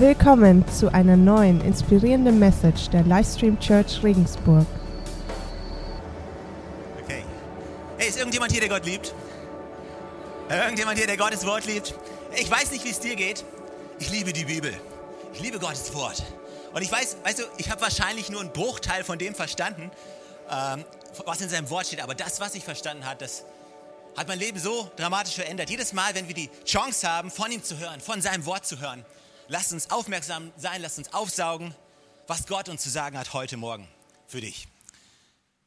Willkommen zu einer neuen inspirierenden Message der Livestream Church Regensburg. Okay. Hey, ist irgendjemand hier, der Gott liebt? Irgendjemand hier, der Gottes Wort liebt? Ich weiß nicht, wie es dir geht. Ich liebe die Bibel. Ich liebe Gottes Wort. Und ich weiß, weißt du, ich habe wahrscheinlich nur einen Bruchteil von dem verstanden, ähm, was in seinem Wort steht. Aber das, was ich verstanden habe, das hat mein Leben so dramatisch verändert. Jedes Mal, wenn wir die Chance haben, von ihm zu hören, von seinem Wort zu hören, lasst uns aufmerksam sein, lasst uns aufsaugen, was Gott uns zu sagen hat heute Morgen für dich.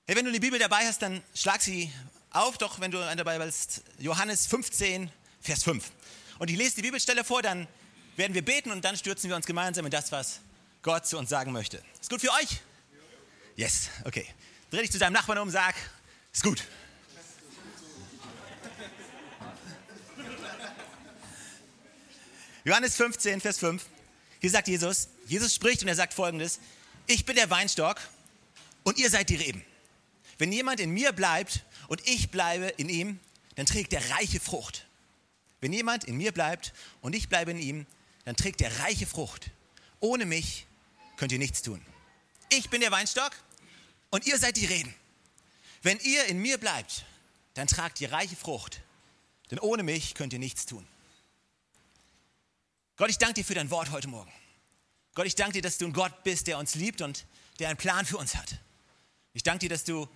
Hey, wenn du die Bibel dabei hast, dann schlag sie auf, doch wenn du dabei bist, Johannes 15, Vers 5. Und ich lese die Bibelstelle vor, dann werden wir beten und dann stürzen wir uns gemeinsam in das, was Gott zu uns sagen möchte. Ist gut für euch? Yes, okay. Dreh dich zu deinem Nachbarn um, sag, ist gut. Johannes 15, Vers 5. Hier sagt Jesus, Jesus spricht und er sagt folgendes, ich bin der Weinstock und ihr seid die Reben. Wenn jemand in mir bleibt und ich bleibe in ihm, dann trägt er reiche Frucht. Wenn jemand in mir bleibt und ich bleibe in ihm, dann trägt er reiche Frucht. Ohne mich könnt ihr nichts tun. Ich bin der Weinstock und ihr seid die Reben. Wenn ihr in mir bleibt, dann tragt ihr reiche Frucht. Denn ohne mich könnt ihr nichts tun. Gott, ich danke dir für dein Wort heute Morgen. Gott, ich danke dir, dass du ein Gott bist, der uns liebt und der einen Plan für uns hat. Ich danke dir, dass du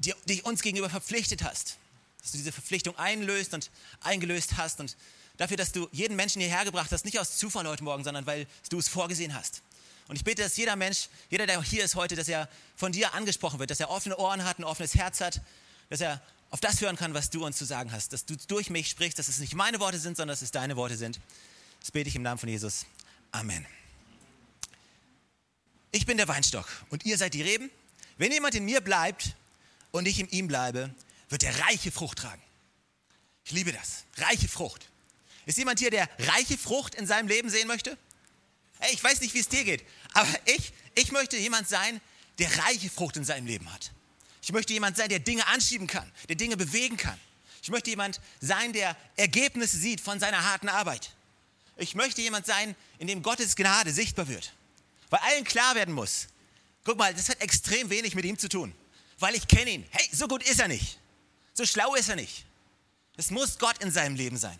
dich uns gegenüber verpflichtet hast, dass du diese Verpflichtung einlöst und eingelöst hast und dafür, dass du jeden Menschen hierher gebracht hast, nicht aus Zufall heute Morgen, sondern weil du es vorgesehen hast. Und ich bete, dass jeder Mensch, jeder, der hier ist heute, dass er von dir angesprochen wird, dass er offene Ohren hat, ein offenes Herz hat, dass er auf das hören kann, was du uns zu sagen hast, dass du durch mich sprichst, dass es nicht meine Worte sind, sondern dass es deine Worte sind. Das bete ich im Namen von Jesus. Amen. Ich bin der Weinstock und ihr seid die Reben. Wenn jemand in mir bleibt und ich in ihm bleibe, wird er reiche Frucht tragen. Ich liebe das. Reiche Frucht. Ist jemand hier, der reiche Frucht in seinem Leben sehen möchte? Hey, ich weiß nicht, wie es dir geht, aber ich, ich möchte jemand sein, der reiche Frucht in seinem Leben hat. Ich möchte jemand sein, der Dinge anschieben kann, der Dinge bewegen kann. Ich möchte jemand sein, der Ergebnisse sieht von seiner harten Arbeit. Ich möchte jemand sein, in dem Gottes Gnade sichtbar wird. Weil allen klar werden muss, guck mal, das hat extrem wenig mit ihm zu tun. Weil ich kenne ihn. Hey, so gut ist er nicht. So schlau ist er nicht. Es muss Gott in seinem Leben sein.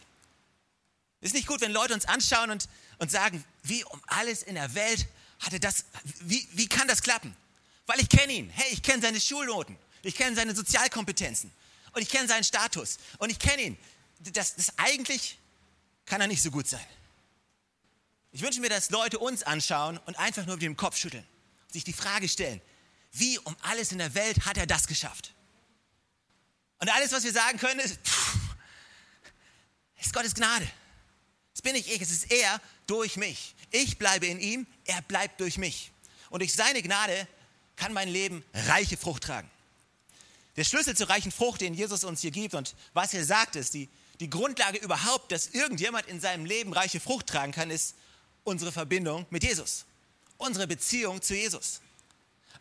Ist nicht gut, wenn Leute uns anschauen und, und sagen, wie um alles in der Welt hatte das, wie, wie kann das klappen? Weil ich kenne ihn. Hey, ich kenne seine Schulnoten. Ich kenne seine Sozialkompetenzen. Und ich kenne seinen Status. Und ich kenne ihn. Das, das eigentlich kann er nicht so gut sein. Ich wünsche mir, dass Leute uns anschauen und einfach nur mit dem Kopf schütteln, sich die Frage stellen, wie um alles in der Welt hat er das geschafft? Und alles, was wir sagen können, ist, pff, ist Gottes Gnade. Es bin nicht ich, es ist er durch mich. Ich bleibe in ihm, er bleibt durch mich. Und durch seine Gnade kann mein Leben reiche Frucht tragen. Der Schlüssel zur reichen Frucht, den Jesus uns hier gibt und was er sagt, ist, die, die Grundlage überhaupt, dass irgendjemand in seinem Leben reiche Frucht tragen kann, ist unsere Verbindung mit Jesus, unsere Beziehung zu Jesus.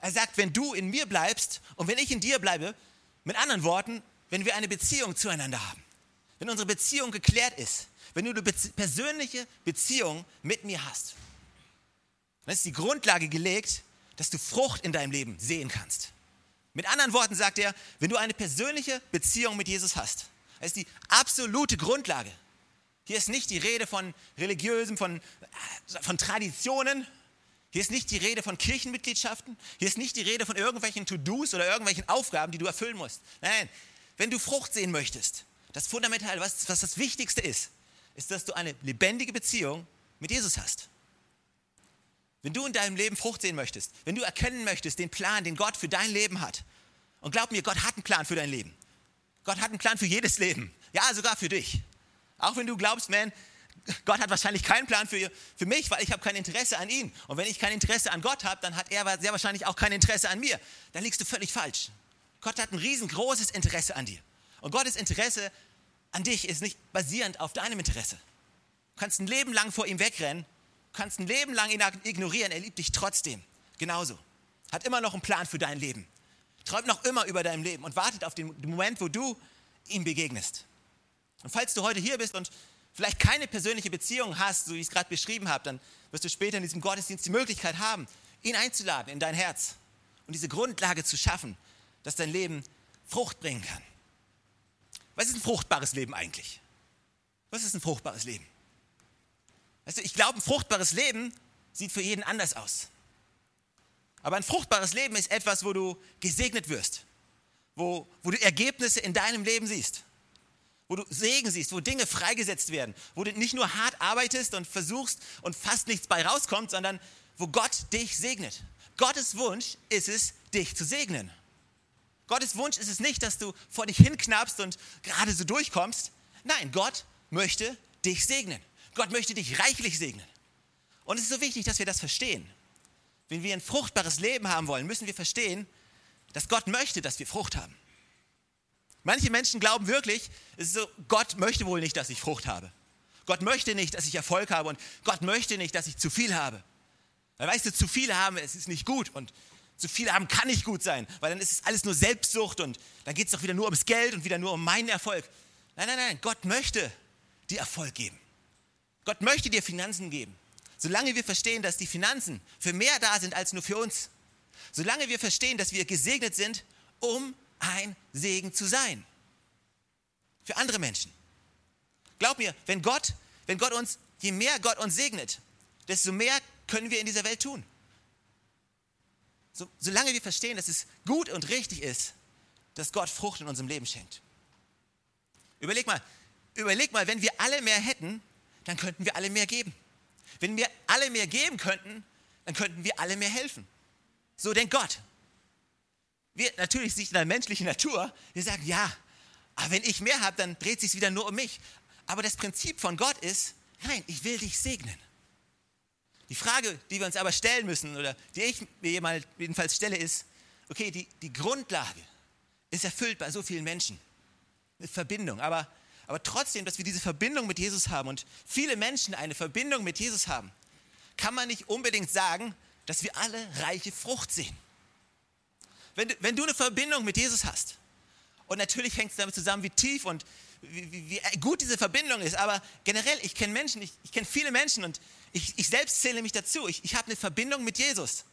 Er sagt, wenn du in mir bleibst und wenn ich in dir bleibe, mit anderen Worten, wenn wir eine Beziehung zueinander haben, wenn unsere Beziehung geklärt ist, wenn du eine persönliche Beziehung mit mir hast, dann ist die Grundlage gelegt, dass du Frucht in deinem Leben sehen kannst. Mit anderen Worten sagt er, wenn du eine persönliche Beziehung mit Jesus hast, das ist die absolute Grundlage, hier ist nicht die Rede von religiösen, von, von Traditionen. Hier ist nicht die Rede von Kirchenmitgliedschaften. Hier ist nicht die Rede von irgendwelchen To-Dos oder irgendwelchen Aufgaben, die du erfüllen musst. Nein, wenn du Frucht sehen möchtest, das Fundamental, was, was das Wichtigste ist, ist, dass du eine lebendige Beziehung mit Jesus hast. Wenn du in deinem Leben Frucht sehen möchtest, wenn du erkennen möchtest, den Plan, den Gott für dein Leben hat, und glaub mir, Gott hat einen Plan für dein Leben. Gott hat einen Plan für jedes Leben. Ja, sogar für dich. Auch wenn du glaubst, man, Gott hat wahrscheinlich keinen Plan für, für mich, weil ich habe kein Interesse an ihn. Und wenn ich kein Interesse an Gott habe, dann hat er sehr wahrscheinlich auch kein Interesse an mir. Dann liegst du völlig falsch. Gott hat ein riesengroßes Interesse an dir. Und Gottes Interesse an dich ist nicht basierend auf deinem Interesse. Du kannst ein Leben lang vor ihm wegrennen, kannst ein Leben lang ihn ignorieren, er liebt dich trotzdem. Genauso. Hat immer noch einen Plan für dein Leben. Träumt noch immer über dein Leben und wartet auf den Moment, wo du ihm begegnest. Und falls du heute hier bist und vielleicht keine persönliche Beziehung hast, so wie ich es gerade beschrieben habe, dann wirst du später in diesem Gottesdienst die Möglichkeit haben, ihn einzuladen in dein Herz und diese Grundlage zu schaffen, dass dein Leben Frucht bringen kann. Was ist ein fruchtbares Leben eigentlich? Was ist ein fruchtbares Leben? Weißt du, ich glaube, ein fruchtbares Leben sieht für jeden anders aus. Aber ein fruchtbares Leben ist etwas, wo du gesegnet wirst, wo, wo du Ergebnisse in deinem Leben siehst, wo du Segen siehst, wo Dinge freigesetzt werden, wo du nicht nur hart arbeitest und versuchst und fast nichts bei rauskommt, sondern wo Gott dich segnet. Gottes Wunsch ist es, dich zu segnen. Gottes Wunsch ist es nicht, dass du vor dich hinknappst und gerade so durchkommst. Nein, Gott möchte dich segnen. Gott möchte dich reichlich segnen. Und es ist so wichtig, dass wir das verstehen. Wenn wir ein fruchtbares Leben haben wollen, müssen wir verstehen, dass Gott möchte, dass wir Frucht haben. Manche Menschen glauben wirklich, es ist so, Gott möchte wohl nicht, dass ich Frucht habe. Gott möchte nicht, dass ich Erfolg habe und Gott möchte nicht, dass ich zu viel habe. Weil weißt du, zu viel haben, es ist nicht gut und zu viel haben kann nicht gut sein, weil dann ist es alles nur Selbstsucht und dann geht es doch wieder nur ums Geld und wieder nur um meinen Erfolg. Nein, nein, nein, Gott möchte dir Erfolg geben. Gott möchte dir Finanzen geben. Solange wir verstehen, dass die Finanzen für mehr da sind als nur für uns. Solange wir verstehen, dass wir gesegnet sind, um ein Segen zu sein. Für andere Menschen. Glaub mir, wenn Gott, wenn Gott uns, je mehr Gott uns segnet, desto mehr können wir in dieser Welt tun. So, solange wir verstehen, dass es gut und richtig ist, dass Gott Frucht in unserem Leben schenkt. Überleg mal, überleg mal, wenn wir alle mehr hätten, dann könnten wir alle mehr geben. Wenn wir alle mehr geben könnten, dann könnten wir alle mehr helfen. So denkt Gott. Wir natürlich nicht in der menschlichen Natur. Wir sagen, ja, aber wenn ich mehr habe, dann dreht sich wieder nur um mich. Aber das Prinzip von Gott ist, nein, ich will dich segnen. Die Frage, die wir uns aber stellen müssen, oder die ich mir jedenfalls stelle, ist, okay, die, die Grundlage ist erfüllt bei so vielen Menschen. Eine Verbindung. Aber aber trotzdem, dass wir diese Verbindung mit Jesus haben und viele Menschen eine Verbindung mit Jesus haben, kann man nicht unbedingt sagen, dass wir alle reiche Frucht sehen. Wenn du, wenn du eine Verbindung mit Jesus hast, und natürlich hängt es damit zusammen, wie tief und wie, wie, wie gut diese Verbindung ist, aber generell, ich kenne Menschen, ich, ich kenne viele Menschen und ich, ich, selbst zähle mich dazu. Ich, ich habe eine Verbindung mit Jesus.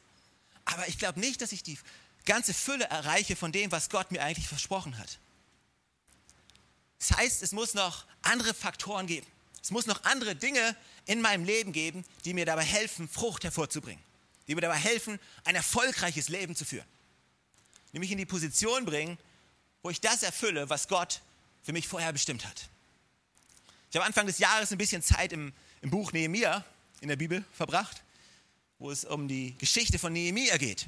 Aber ich glaube nicht, dass ich die ganze Fülle erreiche von dem, was Gott mir eigentlich versprochen hat. Das heißt, es muss noch andere Faktoren geben. Es muss noch andere Dinge in meinem Leben geben, die mir dabei helfen, Frucht hervorzubringen. Die mir dabei helfen, ein erfolgreiches Leben zu führen. Mich in die Position bringen, wo ich das erfülle, was Gott für mich vorher bestimmt hat. Ich habe Anfang des Jahres ein bisschen Zeit im, im Buch Nehemiah in der Bibel verbracht, wo es um die Geschichte von Nehemiah geht.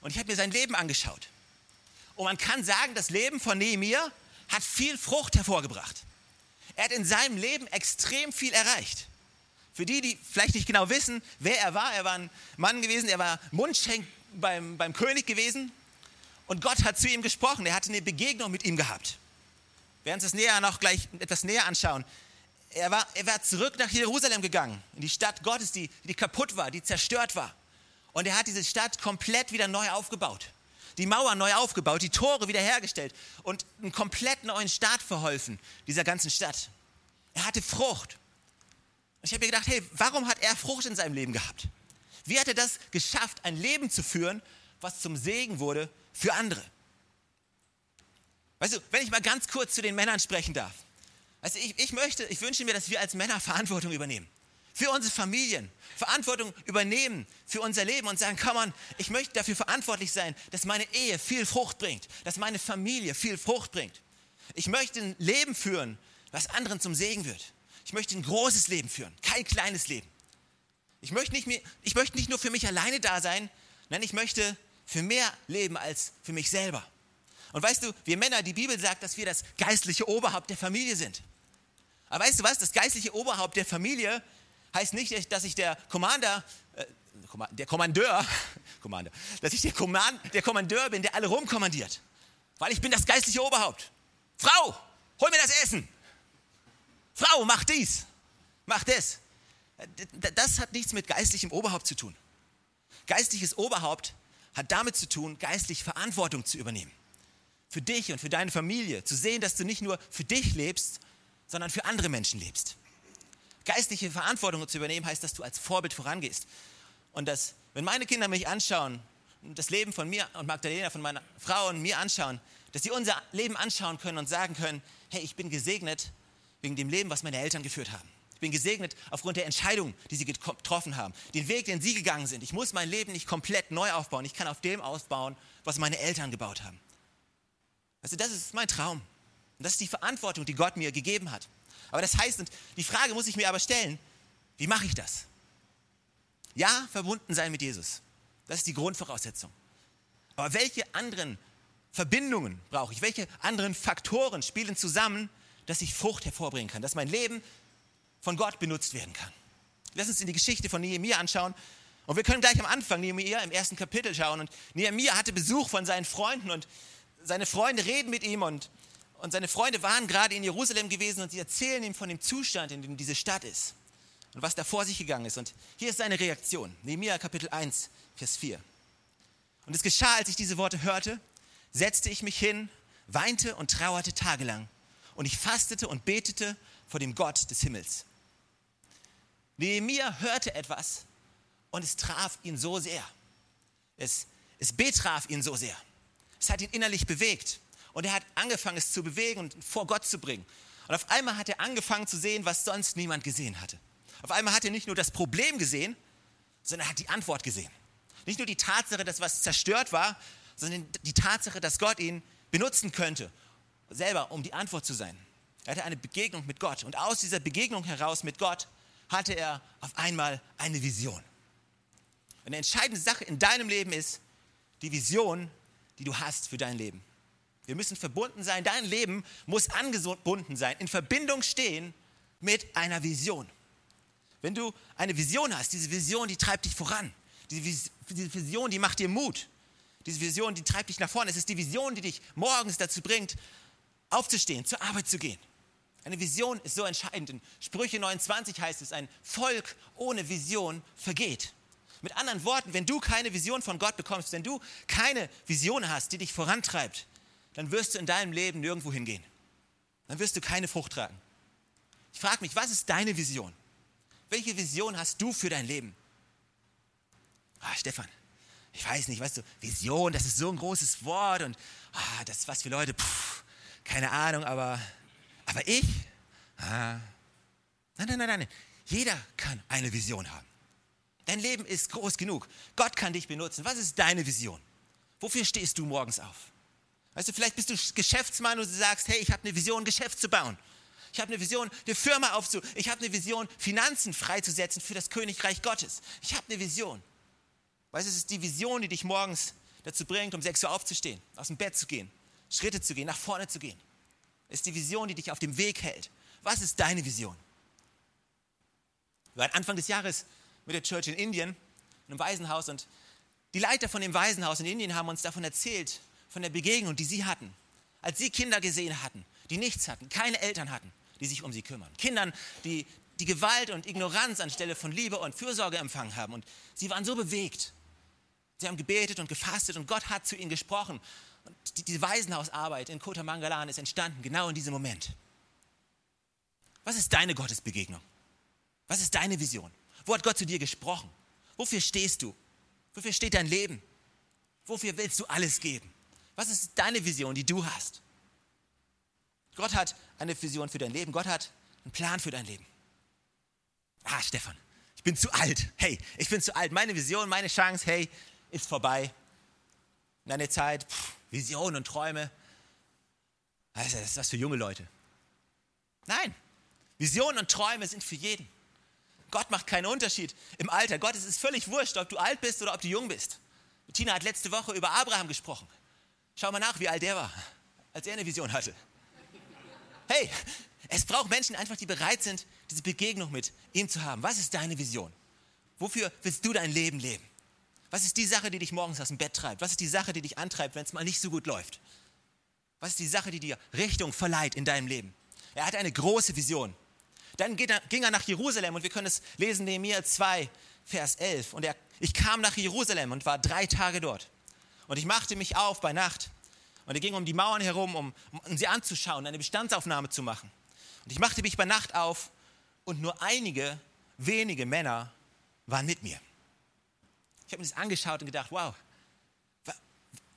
Und ich habe mir sein Leben angeschaut. Und man kann sagen, das Leben von Nehemiah hat viel Frucht hervorgebracht. Er hat in seinem Leben extrem viel erreicht. Für die, die vielleicht nicht genau wissen, wer er war, er war ein Mann gewesen, er war Mundschenk beim, beim König gewesen und Gott hat zu ihm gesprochen, er hatte eine Begegnung mit ihm gehabt. Wir werden uns das näher noch gleich etwas näher anschauen. Er war, er war zurück nach Jerusalem gegangen, in die Stadt Gottes, die, die kaputt war, die zerstört war. Und er hat diese Stadt komplett wieder neu aufgebaut die Mauer neu aufgebaut, die Tore wiederhergestellt und einen komplett neuen Start verholfen, dieser ganzen Stadt. Er hatte Frucht. Und ich habe mir gedacht, hey, warum hat er Frucht in seinem Leben gehabt? Wie hat er das geschafft, ein Leben zu führen, was zum Segen wurde für andere? Weißt du, wenn ich mal ganz kurz zu den Männern sprechen darf. Also ich, ich möchte, ich wünsche mir, dass wir als Männer Verantwortung übernehmen für unsere Familien, Verantwortung übernehmen für unser Leben und sagen, komm on, ich möchte dafür verantwortlich sein, dass meine Ehe viel Frucht bringt, dass meine Familie viel Frucht bringt. Ich möchte ein Leben führen, was anderen zum Segen wird. Ich möchte ein großes Leben führen, kein kleines Leben. Ich möchte nicht, mehr, ich möchte nicht nur für mich alleine da sein, nein, ich möchte für mehr leben als für mich selber. Und weißt du, wir Männer, die Bibel sagt, dass wir das geistliche Oberhaupt der Familie sind. Aber weißt du was, das geistliche Oberhaupt der Familie heißt nicht, dass ich der Commander, äh, der Kommandeur, Commander, dass ich der, Command, der Kommandeur bin, der alle rumkommandiert. Weil ich bin das geistliche Oberhaupt. Frau, hol mir das Essen. Frau, mach dies, mach das. Das hat nichts mit geistlichem Oberhaupt zu tun. Geistliches Oberhaupt hat damit zu tun, geistlich Verantwortung zu übernehmen. Für dich und für deine Familie. Zu sehen, dass du nicht nur für dich lebst, sondern für andere Menschen lebst. Geistliche Verantwortung zu übernehmen heißt, dass du als Vorbild vorangehst. Und dass, wenn meine Kinder mich anschauen, das Leben von mir und Magdalena, von meiner Frau und mir anschauen, dass sie unser Leben anschauen können und sagen können, hey, ich bin gesegnet wegen dem Leben, was meine Eltern geführt haben. Ich bin gesegnet aufgrund der Entscheidungen, die sie getroffen haben, den Weg, den sie gegangen sind. Ich muss mein Leben nicht komplett neu aufbauen. Ich kann auf dem ausbauen, was meine Eltern gebaut haben. Also das ist mein Traum. Und das ist die Verantwortung, die Gott mir gegeben hat. Aber das heißt, und die Frage muss ich mir aber stellen, wie mache ich das? Ja, verbunden sein mit Jesus. Das ist die Grundvoraussetzung. Aber welche anderen Verbindungen brauche ich? Welche anderen Faktoren spielen zusammen, dass ich Frucht hervorbringen kann, dass mein Leben von Gott benutzt werden kann? Lass uns in die Geschichte von Nehemiah anschauen. Und wir können gleich am Anfang Nehemiah im ersten Kapitel schauen. Und Nehemiah hatte Besuch von seinen Freunden und seine Freunde reden mit ihm und und seine Freunde waren gerade in Jerusalem gewesen und sie erzählen ihm von dem Zustand, in dem diese Stadt ist und was da vor sich gegangen ist. Und hier ist seine Reaktion. Nehemiah Kapitel 1, Vers 4. Und es geschah, als ich diese Worte hörte, setzte ich mich hin, weinte und trauerte tagelang. Und ich fastete und betete vor dem Gott des Himmels. Nehemiah hörte etwas und es traf ihn so sehr. Es, es betraf ihn so sehr. Es hat ihn innerlich bewegt. Und er hat angefangen, es zu bewegen und vor Gott zu bringen. Und auf einmal hat er angefangen zu sehen, was sonst niemand gesehen hatte. Auf einmal hat er nicht nur das Problem gesehen, sondern er hat die Antwort gesehen. Nicht nur die Tatsache, dass was zerstört war, sondern die Tatsache, dass Gott ihn benutzen könnte, selber, um die Antwort zu sein. Er hatte eine Begegnung mit Gott. Und aus dieser Begegnung heraus mit Gott hatte er auf einmal eine Vision. Eine entscheidende Sache in deinem Leben ist die Vision, die du hast für dein Leben. Wir müssen verbunden sein. Dein Leben muss angebunden sein, in Verbindung stehen mit einer Vision. Wenn du eine Vision hast, diese Vision, die treibt dich voran. Diese Vision, die macht dir Mut. Diese Vision, die treibt dich nach vorne. Es ist die Vision, die dich morgens dazu bringt, aufzustehen, zur Arbeit zu gehen. Eine Vision ist so entscheidend. In Sprüche 29 heißt es, ein Volk ohne Vision vergeht. Mit anderen Worten, wenn du keine Vision von Gott bekommst, wenn du keine Vision hast, die dich vorantreibt, dann wirst du in deinem Leben nirgendwo hingehen. Dann wirst du keine Frucht tragen. Ich frage mich, was ist deine Vision? Welche Vision hast du für dein Leben? Ah, Stefan, ich weiß nicht, weißt du, Vision, das ist so ein großes Wort und ah, das was für Leute, pff, keine Ahnung, aber, aber ich? Ah. Nein, nein, nein, nein. Jeder kann eine Vision haben. Dein Leben ist groß genug. Gott kann dich benutzen. Was ist deine Vision? Wofür stehst du morgens auf? Weißt du, vielleicht bist du Geschäftsmann und du sagst, hey, ich habe eine Vision, Geschäft zu bauen. Ich habe eine Vision, eine Firma aufzu. Ich habe eine Vision, Finanzen freizusetzen für das Königreich Gottes. Ich habe eine Vision. Weißt du, es ist die Vision, die dich morgens dazu bringt, um 6 Uhr aufzustehen, aus dem Bett zu gehen, Schritte zu gehen, nach vorne zu gehen. Ist die Vision, die dich auf dem Weg hält. Was ist deine Vision? Wir waren Anfang des Jahres mit der Church in Indien, in einem Waisenhaus, und die Leiter von dem Waisenhaus in Indien haben uns davon erzählt, von der Begegnung, die sie hatten, als sie Kinder gesehen hatten, die nichts hatten, keine Eltern hatten, die sich um sie kümmern. Kindern, die die Gewalt und Ignoranz anstelle von Liebe und Fürsorge empfangen haben. Und sie waren so bewegt. Sie haben gebetet und gefastet und Gott hat zu ihnen gesprochen. Und die, die Waisenhausarbeit in Kota Mangalan ist entstanden, genau in diesem Moment. Was ist deine Gottesbegegnung? Was ist deine Vision? Wo hat Gott zu dir gesprochen? Wofür stehst du? Wofür steht dein Leben? Wofür willst du alles geben? Was ist deine Vision, die du hast? Gott hat eine Vision für dein Leben. Gott hat einen Plan für dein Leben. Ah, Stefan, ich bin zu alt. Hey, ich bin zu alt. Meine Vision, meine Chance, hey, ist vorbei. Deine Zeit, pff, Vision und Träume. Das ist was für junge Leute. Nein, Visionen und Träume sind für jeden. Gott macht keinen Unterschied im Alter. Gott, es ist völlig wurscht, ob du alt bist oder ob du jung bist. Tina hat letzte Woche über Abraham gesprochen. Schau mal nach, wie alt der war, als er eine Vision hatte. Hey, es braucht Menschen einfach, die bereit sind, diese Begegnung mit ihm zu haben. Was ist deine Vision? Wofür willst du dein Leben leben? Was ist die Sache, die dich morgens aus dem Bett treibt? Was ist die Sache, die dich antreibt, wenn es mal nicht so gut läuft? Was ist die Sache, die dir Richtung verleiht in deinem Leben? Er hatte eine große Vision. Dann ging er nach Jerusalem und wir können es lesen, Nehemiah 2, Vers 11. Und er, ich kam nach Jerusalem und war drei Tage dort. Und ich machte mich auf bei Nacht und er ging um die Mauern herum, um, um sie anzuschauen, eine Bestandsaufnahme zu machen. Und ich machte mich bei Nacht auf und nur einige wenige Männer waren mit mir. Ich habe mir das angeschaut und gedacht, wow,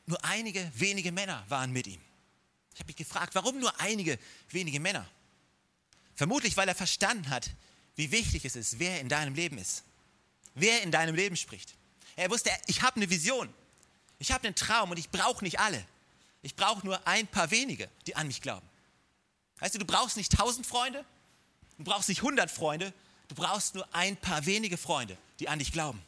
nur einige wenige Männer waren mit ihm. Ich habe mich gefragt, warum nur einige wenige Männer? Vermutlich, weil er verstanden hat, wie wichtig es ist, wer in deinem Leben ist. Wer in deinem Leben spricht. Er wusste, ich habe eine Vision. Ich habe einen Traum und ich brauche nicht alle. Ich brauche nur ein paar wenige, die an mich glauben. Weißt du, du brauchst nicht tausend Freunde, du brauchst nicht hundert Freunde, du brauchst nur ein paar wenige Freunde, die an dich glauben.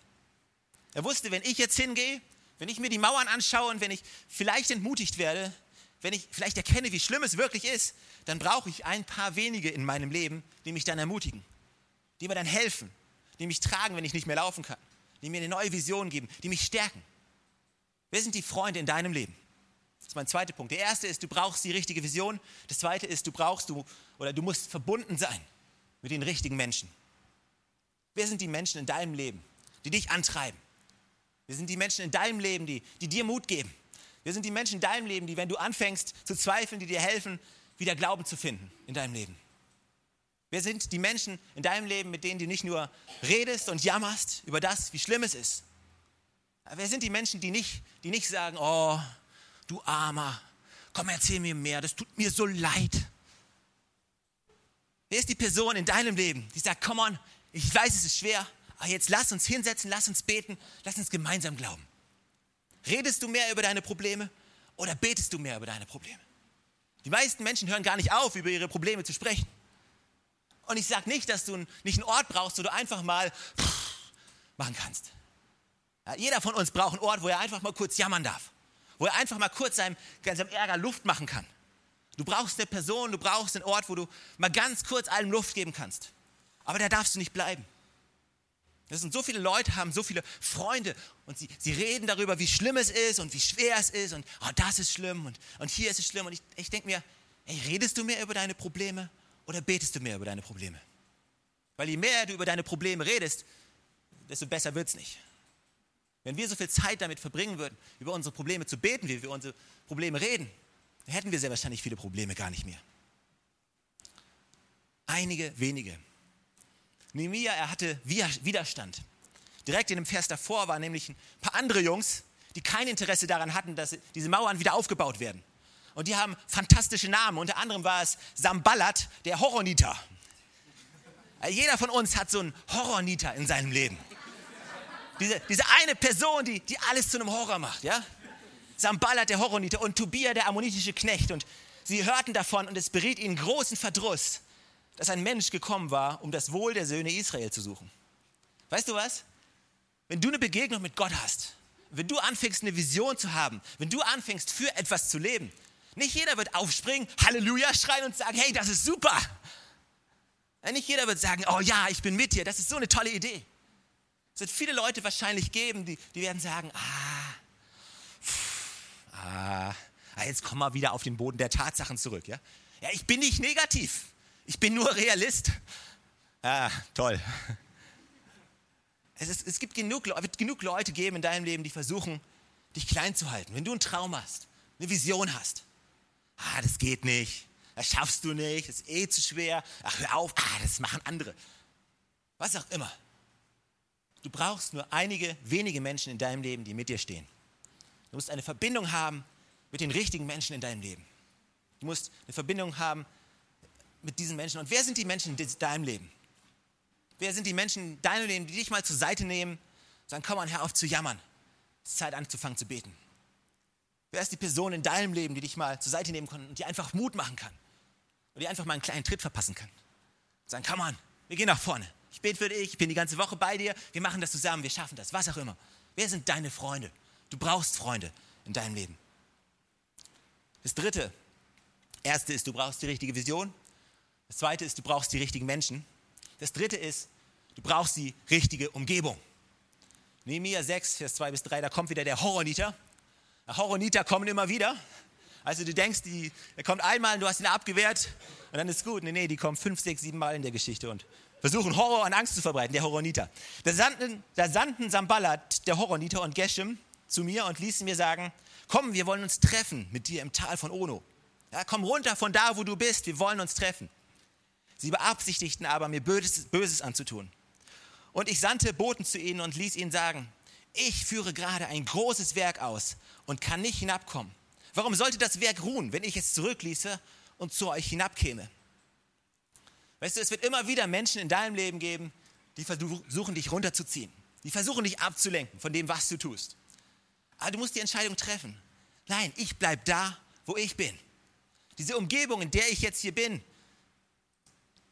Er wusste, wenn ich jetzt hingehe, wenn ich mir die Mauern anschaue und wenn ich vielleicht entmutigt werde, wenn ich vielleicht erkenne, wie schlimm es wirklich ist, dann brauche ich ein paar wenige in meinem Leben, die mich dann ermutigen, die mir dann helfen, die mich tragen, wenn ich nicht mehr laufen kann, die mir eine neue Vision geben, die mich stärken. Wer sind die Freunde in deinem Leben? Das ist mein zweiter Punkt. Der erste ist, du brauchst die richtige Vision. Das zweite ist, du brauchst du oder du musst verbunden sein mit den richtigen Menschen. Wer sind die Menschen in deinem Leben, die dich antreiben? Wer sind die Menschen in deinem Leben, die, die dir Mut geben? Wer sind die Menschen in deinem Leben, die, wenn du anfängst zu zweifeln, die dir helfen, wieder Glauben zu finden in deinem Leben? Wer sind die Menschen in deinem Leben, mit denen du nicht nur redest und jammerst über das, wie schlimm es ist? Wer sind die Menschen, die nicht, die nicht sagen, oh, du Armer, komm, erzähl mir mehr, das tut mir so leid. Wer ist die Person in deinem Leben, die sagt, komm on, ich weiß, es ist schwer, aber jetzt lass uns hinsetzen, lass uns beten, lass uns gemeinsam glauben. Redest du mehr über deine Probleme oder betest du mehr über deine Probleme? Die meisten Menschen hören gar nicht auf, über ihre Probleme zu sprechen. Und ich sage nicht, dass du nicht einen Ort brauchst, wo du einfach mal machen kannst. Ja, jeder von uns braucht einen Ort, wo er einfach mal kurz jammern darf wo er einfach mal kurz seinem, seinem Ärger Luft machen kann. Du brauchst eine Person, du brauchst einen Ort, wo du mal ganz kurz allem Luft geben kannst. Aber da darfst du nicht bleiben. Das sind so viele Leute, haben so viele Freunde und sie, sie reden darüber, wie schlimm es ist und wie schwer es ist und oh, das ist schlimm und, und hier ist es schlimm. Und ich, ich denke mir, ey, redest du mehr über deine Probleme oder betest du mehr über deine Probleme? Weil je mehr du über deine Probleme redest, desto besser wird es nicht. Wenn wir so viel Zeit damit verbringen würden, über unsere Probleme zu beten, wie wir unsere Probleme reden, dann hätten wir sehr wahrscheinlich viele Probleme gar nicht mehr. Einige wenige. Nehemiah, er hatte Widerstand. Direkt in dem Vers davor waren nämlich ein paar andere Jungs, die kein Interesse daran hatten, dass diese Mauern wieder aufgebaut werden. Und die haben fantastische Namen. Unter anderem war es Sambalat, der Horroniter. Jeder von uns hat so einen Horroniter in seinem Leben. Diese, diese eine Person, die, die alles zu einem Horror macht, ja? Sambalat, der Horroniter, und Tobia, der ammonitische Knecht. Und sie hörten davon und es beriet ihnen großen Verdruss, dass ein Mensch gekommen war, um das Wohl der Söhne Israel zu suchen. Weißt du was? Wenn du eine Begegnung mit Gott hast, wenn du anfängst, eine Vision zu haben, wenn du anfängst, für etwas zu leben, nicht jeder wird aufspringen, Halleluja schreien und sagen, hey, das ist super. Nicht jeder wird sagen, oh ja, ich bin mit dir, das ist so eine tolle Idee. Es wird viele Leute wahrscheinlich geben, die, die werden sagen, ah, pff, ah, ah, jetzt komm mal wieder auf den Boden der Tatsachen zurück. Ja, ja ich bin nicht negativ, ich bin nur Realist. Ah, toll. Es, ist, es gibt genug, wird genug Leute geben in deinem Leben, die versuchen, dich klein zu halten. Wenn du einen Traum hast, eine Vision hast, ah, das geht nicht, das schaffst du nicht, das ist eh zu schwer, ach, hör auf, ah, das machen andere. Was auch immer. Du brauchst nur einige wenige Menschen in deinem Leben, die mit dir stehen. Du musst eine Verbindung haben mit den richtigen Menschen in deinem Leben. Du musst eine Verbindung haben mit diesen Menschen. Und wer sind die Menschen in deinem Leben? Wer sind die Menschen in deinem Leben, die dich mal zur Seite nehmen, sagen, komm mal, hör auf zu jammern. Es ist Zeit anzufangen zu beten. Wer ist die Person in deinem Leben, die dich mal zur Seite nehmen kann und dir einfach Mut machen kann? Und dir einfach mal einen kleinen Tritt verpassen kann? Sagen, komm on, wir gehen nach vorne. Ich bete für dich, ich bin die ganze Woche bei dir, wir machen das zusammen, wir schaffen das, was auch immer. Wer sind deine Freunde? Du brauchst Freunde in deinem Leben. Das dritte, erste ist, du brauchst die richtige Vision. Das zweite ist, du brauchst die richtigen Menschen. Das dritte ist, du brauchst die richtige Umgebung. Nehemiah 6, Vers 2 bis 3, da kommt wieder der Horroniter. Der Horroniter kommen immer wieder. Also du denkst, die, er kommt einmal und du hast ihn abgewehrt und dann ist gut. Nee, nee, die kommen fünf, sechs, sieben Mal in der Geschichte und versuchen Horror und Angst zu verbreiten, der Horroniter. Da sandten, da sandten Sambalat, der Horroniter und Geshem zu mir und ließen mir sagen, komm, wir wollen uns treffen mit dir im Tal von Ono. Ja, komm runter von da, wo du bist, wir wollen uns treffen. Sie beabsichtigten aber, mir Böses, Böses anzutun. Und ich sandte Boten zu ihnen und ließ ihnen sagen, ich führe gerade ein großes Werk aus und kann nicht hinabkommen. Warum sollte das Werk ruhen, wenn ich es zurückließe und zu euch hinabkäme? Weißt du, es wird immer wieder Menschen in deinem Leben geben, die versuchen, dich runterzuziehen. Die versuchen, dich abzulenken von dem, was du tust. Aber du musst die Entscheidung treffen. Nein, ich bleibe da, wo ich bin. Diese Umgebung, in der ich jetzt hier bin,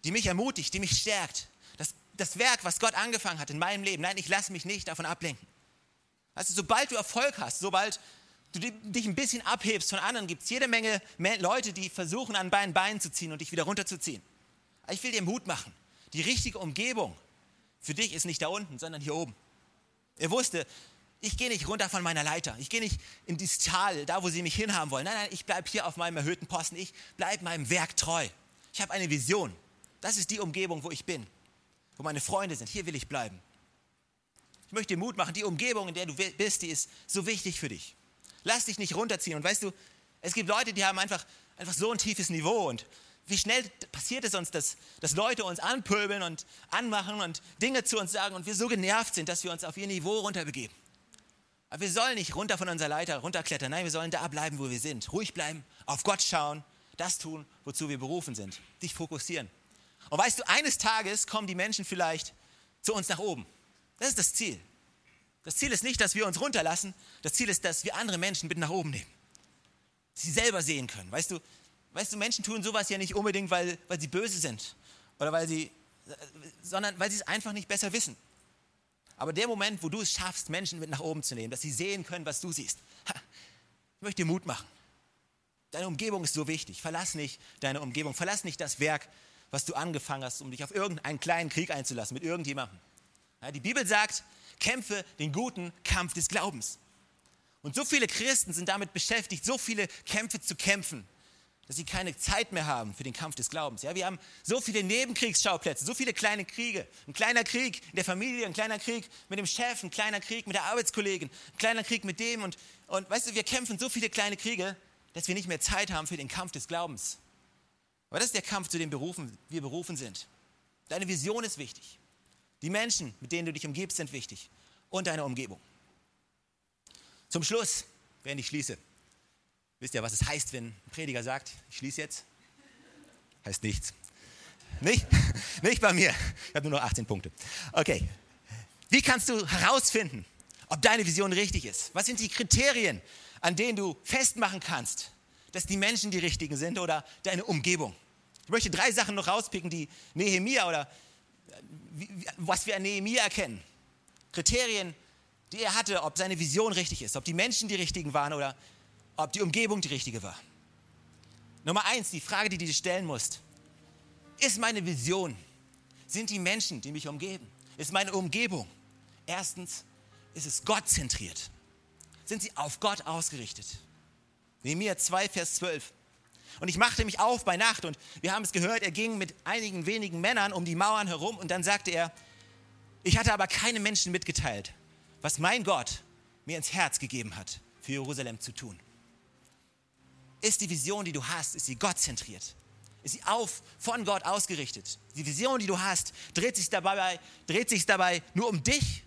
die mich ermutigt, die mich stärkt. Das, das Werk, was Gott angefangen hat in meinem Leben. Nein, ich lasse mich nicht davon ablenken. Also sobald du Erfolg hast, sobald du dich ein bisschen abhebst von anderen, gibt es jede Menge Leute, die versuchen, an beiden Beinen zu ziehen und dich wieder runterzuziehen. Aber ich will dir Mut machen. Die richtige Umgebung für dich ist nicht da unten, sondern hier oben. Er wusste, ich gehe nicht runter von meiner Leiter. Ich gehe nicht in dieses Tal, da wo sie mich hinhaben wollen. Nein, nein, ich bleibe hier auf meinem erhöhten Posten. Ich bleibe meinem Werk treu. Ich habe eine Vision. Das ist die Umgebung, wo ich bin, wo meine Freunde sind. Hier will ich bleiben. Ich möchte dir Mut machen. Die Umgebung, in der du bist, die ist so wichtig für dich. Lass dich nicht runterziehen. Und weißt du, es gibt Leute, die haben einfach, einfach so ein tiefes Niveau. Und wie schnell passiert es uns, dass, dass Leute uns anpöbeln und anmachen und Dinge zu uns sagen und wir so genervt sind, dass wir uns auf ihr Niveau runterbegeben. Aber wir sollen nicht runter von unserer Leiter runterklettern. Nein, wir sollen da bleiben, wo wir sind. Ruhig bleiben, auf Gott schauen, das tun, wozu wir berufen sind. Dich fokussieren. Und weißt du, eines Tages kommen die Menschen vielleicht zu uns nach oben. Das ist das Ziel. Das Ziel ist nicht, dass wir uns runterlassen. Das Ziel ist, dass wir andere Menschen mit nach oben nehmen. Sie selber sehen können. Weißt du, weißt du Menschen tun sowas ja nicht unbedingt, weil, weil sie böse sind. Oder weil sie, sondern weil sie es einfach nicht besser wissen. Aber der Moment, wo du es schaffst, Menschen mit nach oben zu nehmen, dass sie sehen können, was du siehst, ich möchte dir Mut machen. Deine Umgebung ist so wichtig. Verlass nicht deine Umgebung. Verlass nicht das Werk, was du angefangen hast, um dich auf irgendeinen kleinen Krieg einzulassen mit irgendjemandem. Ja, die Bibel sagt, kämpfe den guten Kampf des Glaubens. Und so viele Christen sind damit beschäftigt, so viele Kämpfe zu kämpfen, dass sie keine Zeit mehr haben für den Kampf des Glaubens. Ja, wir haben so viele Nebenkriegsschauplätze, so viele kleine Kriege. Ein kleiner Krieg in der Familie, ein kleiner Krieg mit dem Chef, ein kleiner Krieg mit der Arbeitskollegin, ein kleiner Krieg mit dem. Und, und weißt du, wir kämpfen so viele kleine Kriege, dass wir nicht mehr Zeit haben für den Kampf des Glaubens. Aber das ist der Kampf, zu dem wir berufen sind. Deine Vision ist wichtig. Die Menschen, mit denen du dich umgibst, sind wichtig. Und deine Umgebung. Zum Schluss, während ich schließe, Wisst ihr, was es heißt, wenn ein Prediger sagt, ich schließe jetzt? Heißt nichts. Nicht? Nicht bei mir. Ich habe nur noch 18 Punkte. Okay. Wie kannst du herausfinden, ob deine Vision richtig ist? Was sind die Kriterien, an denen du festmachen kannst, dass die Menschen die richtigen sind oder deine Umgebung? Ich möchte drei Sachen noch rauspicken, die Nehemia oder was wir an Nehemia erkennen. Kriterien, die er hatte, ob seine Vision richtig ist, ob die Menschen die richtigen waren oder ob die Umgebung die richtige war. Nummer eins, die Frage, die du dir stellen musst. Ist meine Vision, sind die Menschen, die mich umgeben, ist meine Umgebung, erstens, ist es Gott zentriert? Sind sie auf Gott ausgerichtet? Nehemiah 2, Vers 12. Und ich machte mich auf bei Nacht und wir haben es gehört, er ging mit einigen wenigen Männern um die Mauern herum und dann sagte er, ich hatte aber keine Menschen mitgeteilt, was mein Gott mir ins Herz gegeben hat, für Jerusalem zu tun. Ist die Vision, die du hast, ist sie Gott zentriert? Ist sie auf, von Gott ausgerichtet? Die Vision, die du hast, dreht sich dabei, dreht sich dabei nur um dich?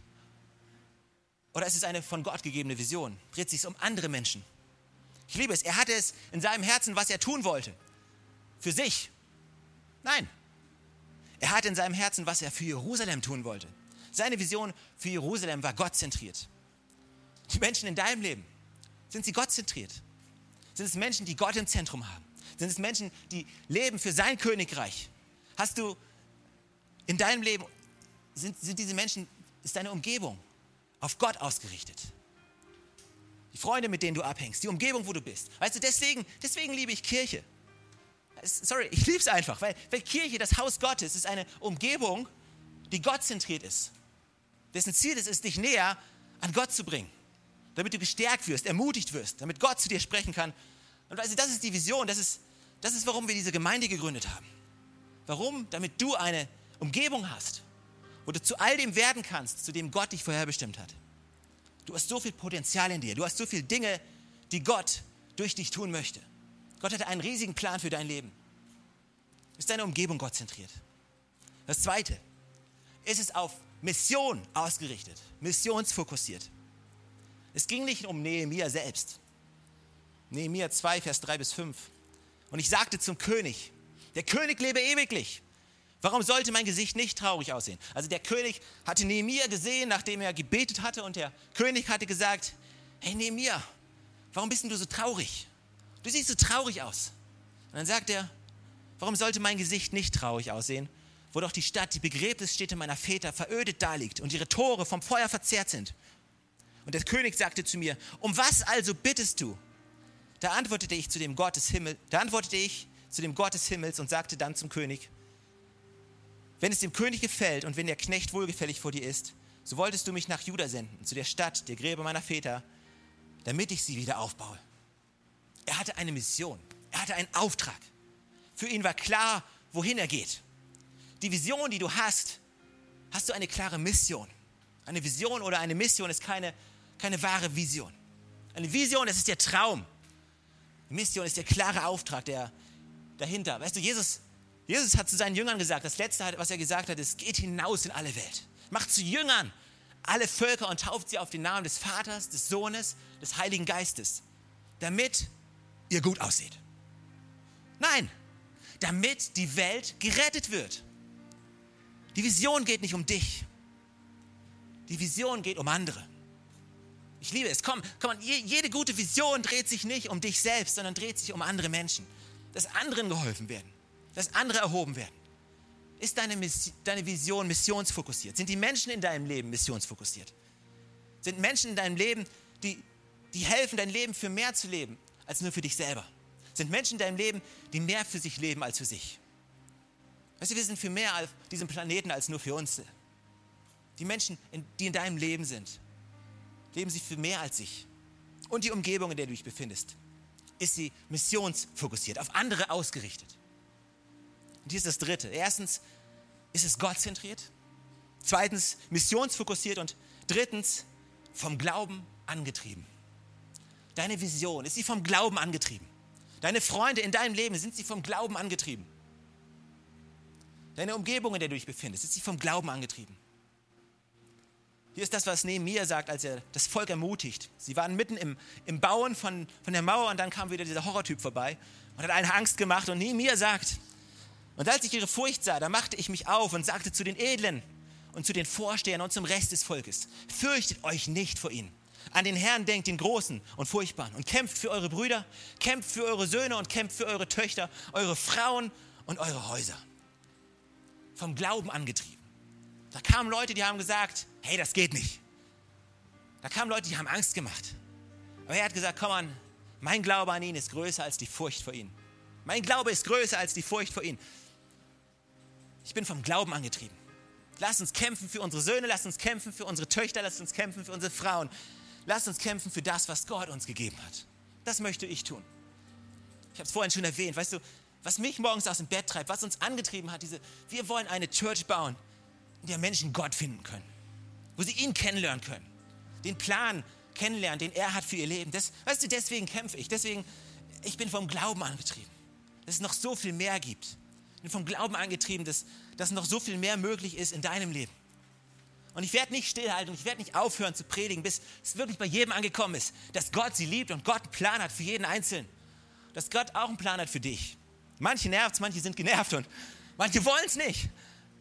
Oder ist es eine von Gott gegebene Vision? Dreht sich um andere Menschen? Ich liebe es. Er hatte es in seinem Herzen, was er tun wollte. Für sich. Nein. Er hatte in seinem Herzen, was er für Jerusalem tun wollte. Seine Vision für Jerusalem war Gott zentriert. Die Menschen in deinem Leben, sind sie Gott zentriert? Sind es Menschen, die Gott im Zentrum haben? Sind es Menschen, die leben für sein Königreich? Hast du in deinem Leben, sind, sind diese Menschen, ist deine Umgebung auf Gott ausgerichtet? Freunde, mit denen du abhängst, die Umgebung, wo du bist. Weißt du, deswegen, deswegen liebe ich Kirche. Sorry, ich liebe es einfach, weil, weil Kirche, das Haus Gottes, ist eine Umgebung, die Gott zentriert ist. Dessen Ziel ist es, dich näher an Gott zu bringen damit du gestärkt wirst, ermutigt wirst, damit Gott zu dir sprechen kann. Und also das ist die Vision, das ist, das ist, warum wir diese Gemeinde gegründet haben. Warum? Damit du eine Umgebung hast, wo du zu all dem werden kannst, zu dem Gott dich vorherbestimmt hat. Du hast so viel Potenzial in dir, du hast so viele Dinge, die Gott durch dich tun möchte. Gott hatte einen riesigen Plan für dein Leben. Ist deine Umgebung Gott zentriert? Das zweite, ist es auf Mission ausgerichtet, missionsfokussiert. Es ging nicht um Nehemia selbst. Nehemia 2, Vers 3 bis 5. Und ich sagte zum König, der König lebe ewiglich. Warum sollte mein Gesicht nicht traurig aussehen? Also der König hatte Nehemia gesehen, nachdem er gebetet hatte und der König hatte gesagt, hey Nehemia, warum bist du so traurig? Du siehst so traurig aus. Und dann sagt er, warum sollte mein Gesicht nicht traurig aussehen, wo doch die Stadt, die Begräbnisstätte meiner Väter verödet daliegt und ihre Tore vom Feuer verzehrt sind. Und der König sagte zu mir, um was also bittest du? Da antwortete ich zu dem Gott des Himmels, da antwortete ich zu dem Gott des Himmels und sagte dann zum König, wenn es dem König gefällt und wenn der Knecht wohlgefällig vor dir ist, so wolltest du mich nach Juda senden, zu der Stadt, der Gräber meiner Väter, damit ich sie wieder aufbaue. Er hatte eine Mission, er hatte einen Auftrag. Für ihn war klar, wohin er geht. Die Vision, die du hast, hast du eine klare Mission. Eine Vision oder eine Mission ist keine, keine wahre Vision. Eine Vision, das ist der Traum. Mission ist der klare Auftrag, der dahinter. Weißt du, Jesus, Jesus hat zu seinen Jüngern gesagt, das Letzte, was er gesagt hat, ist, geht hinaus in alle Welt. Macht zu Jüngern alle Völker und tauft sie auf den Namen des Vaters, des Sohnes, des Heiligen Geistes, damit ihr gut aussieht. Nein, damit die Welt gerettet wird. Die Vision geht nicht um dich. Die Vision geht um andere. Ich liebe es. Komm, komm, jede gute Vision dreht sich nicht um dich selbst, sondern dreht sich um andere Menschen. Dass anderen geholfen werden, dass andere erhoben werden. Ist deine, Mission, deine Vision missionsfokussiert? Sind die Menschen in deinem Leben missionsfokussiert? Sind Menschen in deinem Leben, die, die helfen, dein Leben für mehr zu leben, als nur für dich selber? Sind Menschen in deinem Leben, die mehr für sich leben als für sich? Weißt du, wir sind für mehr auf diesem Planeten als nur für uns. Die Menschen, die in deinem Leben sind, leben sie für mehr als sich. Und die Umgebung, in der du dich befindest, ist sie missionsfokussiert, auf andere ausgerichtet. Und hier ist das Dritte. Erstens ist es gottzentriert. Zweitens missionsfokussiert. Und drittens vom Glauben angetrieben. Deine Vision, ist sie vom Glauben angetrieben? Deine Freunde in deinem Leben, sind sie vom Glauben angetrieben? Deine Umgebung, in der du dich befindest, ist sie vom Glauben angetrieben? Hier ist das, was Nehemiah sagt, als er das Volk ermutigt. Sie waren mitten im, im Bauen von, von der Mauer und dann kam wieder dieser Horrortyp vorbei und hat allen Angst gemacht. Und Nehemiah sagt, und als ich ihre Furcht sah, da machte ich mich auf und sagte zu den Edlen und zu den Vorstehern und zum Rest des Volkes, fürchtet euch nicht vor ihnen. An den Herrn denkt, den Großen und Furchtbaren, und kämpft für eure Brüder, kämpft für eure Söhne und kämpft für eure Töchter, eure Frauen und eure Häuser. Vom Glauben angetrieben. Da kamen Leute, die haben gesagt, hey, das geht nicht. Da kamen Leute, die haben Angst gemacht. Aber er hat gesagt, komm an, mein Glaube an ihn ist größer als die Furcht vor ihm. Mein Glaube ist größer als die Furcht vor ihm. Ich bin vom Glauben angetrieben. Lass uns kämpfen für unsere Söhne, lass uns kämpfen für unsere Töchter, lass uns kämpfen für unsere Frauen. Lass uns kämpfen für das, was Gott uns gegeben hat. Das möchte ich tun. Ich habe es vorhin schon erwähnt, weißt du, was mich morgens aus dem Bett treibt, was uns angetrieben hat, diese, wir wollen eine Church bauen, in der Menschen Gott finden können, wo sie ihn kennenlernen können, den Plan kennenlernen, den er hat für ihr Leben. Das, weißt du, deswegen kämpfe ich, deswegen, ich bin vom Glauben angetrieben, dass es noch so viel mehr gibt. Bin vom Glauben angetrieben, dass, dass noch so viel mehr möglich ist in deinem Leben. Und ich werde nicht stillhalten ich werde nicht aufhören zu predigen, bis es wirklich bei jedem angekommen ist, dass Gott sie liebt und Gott einen Plan hat für jeden Einzelnen. Dass Gott auch einen Plan hat für dich. Manche nervt es, manche sind genervt und manche wollen es nicht.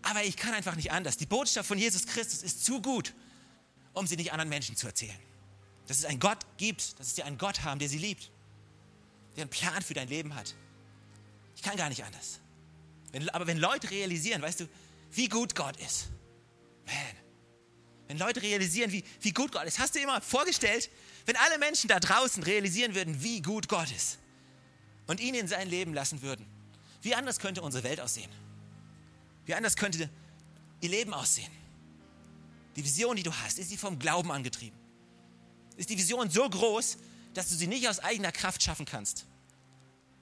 Aber ich kann einfach nicht anders. Die Botschaft von Jesus Christus ist zu gut, um sie nicht anderen Menschen zu erzählen. Dass es einen Gott gibt, dass es dir einen Gott haben, der sie liebt, der einen Plan für dein Leben hat. Ich kann gar nicht anders. Wenn, aber wenn Leute realisieren, weißt du, wie gut Gott ist, man, wenn Leute realisieren, wie, wie gut Gott ist, hast du dir immer vorgestellt, wenn alle Menschen da draußen realisieren würden, wie gut Gott ist und ihn in sein Leben lassen würden, wie anders könnte unsere Welt aussehen? Wie anders könnte ihr Leben aussehen? Die Vision, die du hast, ist sie vom Glauben angetrieben. Ist die Vision so groß, dass du sie nicht aus eigener Kraft schaffen kannst?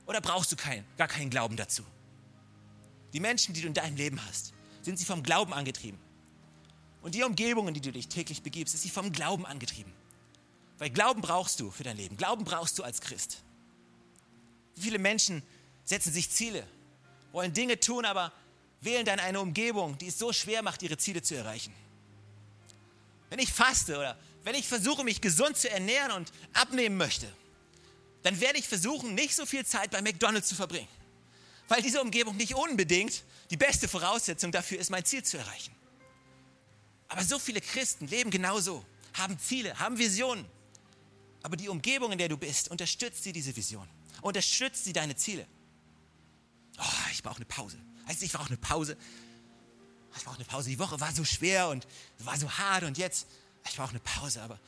Oder brauchst du kein, gar keinen Glauben dazu? Die Menschen, die du in deinem Leben hast, sind sie vom Glauben angetrieben. Und die Umgebungen, die du dich täglich begibst, ist sie vom Glauben angetrieben. Weil Glauben brauchst du für dein Leben. Glauben brauchst du als Christ. Wie viele Menschen setzen sich Ziele wollen Dinge tun, aber wählen dann eine Umgebung, die es so schwer macht, ihre Ziele zu erreichen. Wenn ich faste oder wenn ich versuche, mich gesund zu ernähren und abnehmen möchte, dann werde ich versuchen, nicht so viel Zeit bei McDonald's zu verbringen. Weil diese Umgebung nicht unbedingt die beste Voraussetzung dafür ist, mein Ziel zu erreichen. Aber so viele Christen leben genauso, haben Ziele, haben Visionen. Aber die Umgebung, in der du bist, unterstützt sie diese Vision, unterstützt sie deine Ziele. Oh, ich brauche eine Pause. Du, ich brauche eine Pause. Ich brauche eine Pause. Die Woche war so schwer und war so hart und jetzt, ich brauche eine Pause. Aber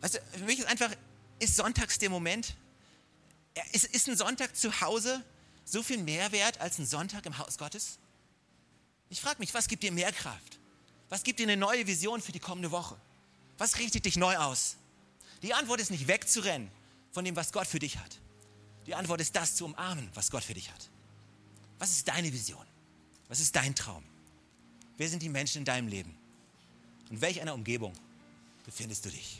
weißt du, für mich ist einfach, ist sonntags der Moment, ist, ist ein Sonntag zu Hause so viel mehr wert als ein Sonntag im Haus Gottes? Ich frage mich, was gibt dir mehr Kraft? Was gibt dir eine neue Vision für die kommende Woche? Was richtet dich neu aus? Die Antwort ist nicht wegzurennen von dem, was Gott für dich hat. Die Antwort ist das zu umarmen, was Gott für dich hat. Was ist deine Vision? Was ist dein Traum? Wer sind die Menschen in deinem Leben? In welch einer Umgebung befindest du dich?